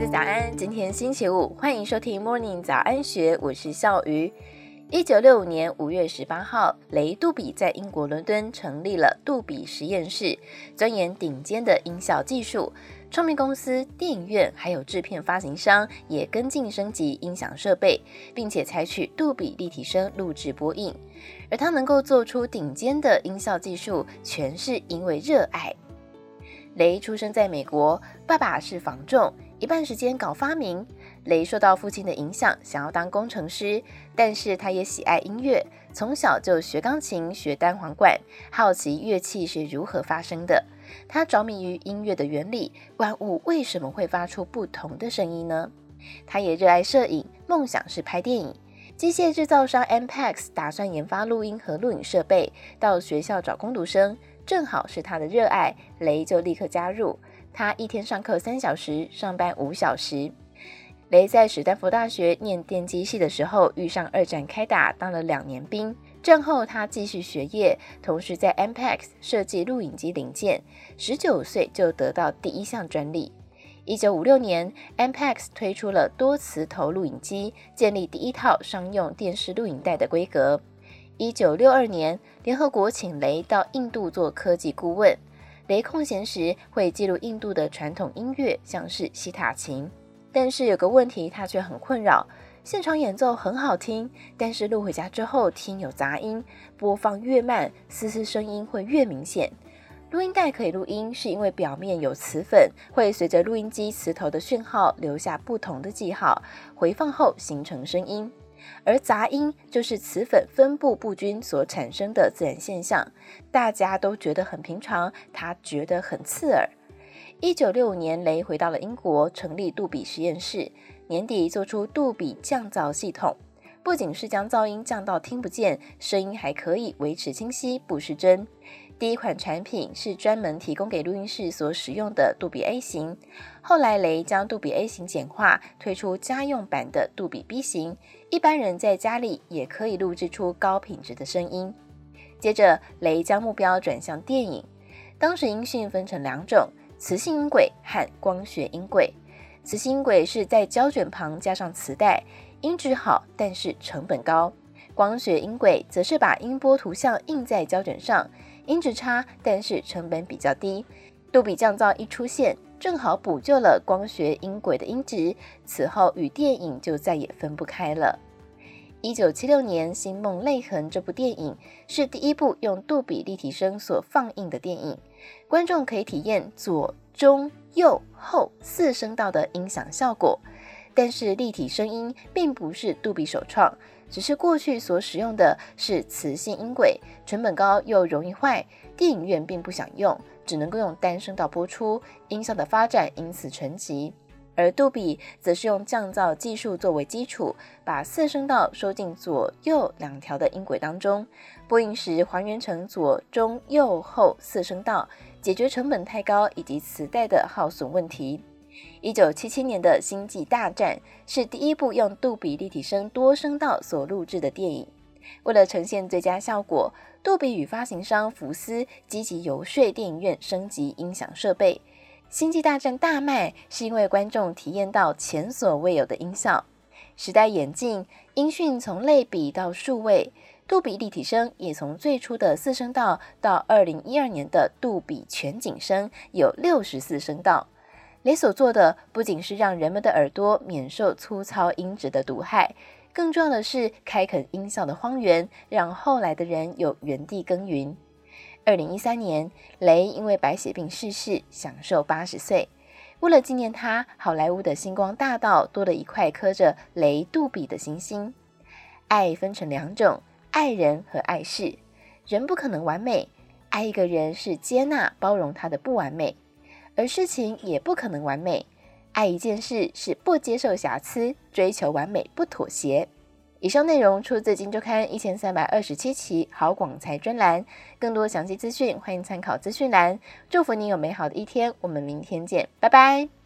家早安，今天星期五，欢迎收听 Morning 早安学，我是笑鱼。一九六五年五月十八号，雷杜比在英国伦敦成立了杜比实验室，钻研顶尖的音效技术。唱片公司、电影院还有制片发行商也跟进升级音响设备，并且采取杜比立体声录制播映。而他能够做出顶尖的音效技术，全是因为热爱。雷出生在美国，爸爸是房仲。一半时间搞发明，雷受到父亲的影响，想要当工程师，但是他也喜爱音乐，从小就学钢琴、学单簧管，好奇乐器是如何发声的。他着迷于音乐的原理，万物为什么会发出不同的声音呢？他也热爱摄影，梦想是拍电影。机械制造商 MPEX 打算研发录音和录影设备，到学校找工读生，正好是他的热爱，雷就立刻加入。他一天上课三小时，上班五小时。雷在史丹佛大学念电机系的时候，遇上二战开打，当了两年兵。战后他继续学业，同时在 MPEX 设计录影机零件。十九岁就得到第一项专利。一九五六年，MPEX 推出了多磁头录影机，建立第一套商用电视录影带的规格。一九六二年，联合国请雷到印度做科技顾问。雷空闲时会记录印度的传统音乐，像是西塔琴。但是有个问题，他却很困扰：现场演奏很好听，但是录回家之后听有杂音，播放越慢，嘶嘶声音会越明显。录音带可以录音，是因为表面有磁粉，会随着录音机磁头的讯号留下不同的记号，回放后形成声音。而杂音就是磁粉分布不均所产生的自然现象，大家都觉得很平常，他觉得很刺耳。一九六五年，雷回到了英国，成立杜比实验室，年底做出杜比降噪系统，不仅是将噪音降到听不见，声音还可以维持清晰不失真。第一款产品是专门提供给录音室所使用的杜比 A 型，后来雷将杜比 A 型简化，推出家用版的杜比 B 型，一般人在家里也可以录制出高品质的声音。接着，雷将目标转向电影，当时音讯分成两种：磁性音轨和光学音轨。磁性音轨是在胶卷旁加上磁带，音质好，但是成本高；光学音轨则是把音波图像印在胶卷上。音质差，但是成本比较低。杜比降噪一出现，正好补救了光学音轨的音质，此后与电影就再也分不开了。一九七六年，《星梦泪痕》这部电影是第一部用杜比立体声所放映的电影，观众可以体验左、中、右、后四声道的音响效果。但是立体声音并不是杜比首创。只是过去所使用的是磁性音轨，成本高又容易坏，电影院并不想用，只能够用单声道播出，音效的发展因此沉寂。而杜比则是用降噪技术作为基础，把四声道收进左右两条的音轨当中，播映时还原成左中右后四声道，解决成本太高以及磁带的耗损问题。一九七七年的《星际大战》是第一部用杜比立体声多声道所录制的电影。为了呈现最佳效果，杜比与发行商福斯积极游说电影院升级音响设备。《星际大战》大卖是因为观众体验到前所未有的音效。时代演进，音讯从类比到数位，杜比立体声也从最初的四声道到二零一二年的杜比全景声，有六十四声道。雷所做的不仅是让人们的耳朵免受粗糙音质的毒害，更重要的是开垦音效的荒原，让后来的人有原地耕耘。二零一三年，雷因为白血病逝世，享寿八十岁。为了纪念他，好莱坞的星光大道多了一块刻着雷杜比的星星。爱分成两种：爱人和爱事。人不可能完美，爱一个人是接纳包容他的不完美。而事情也不可能完美，爱一件事是不接受瑕疵，追求完美不妥协。以上内容出自《金周刊》一千三百二十七期好广才专栏，更多详细资讯欢迎参考资讯栏。祝福你有美好的一天，我们明天见，拜拜。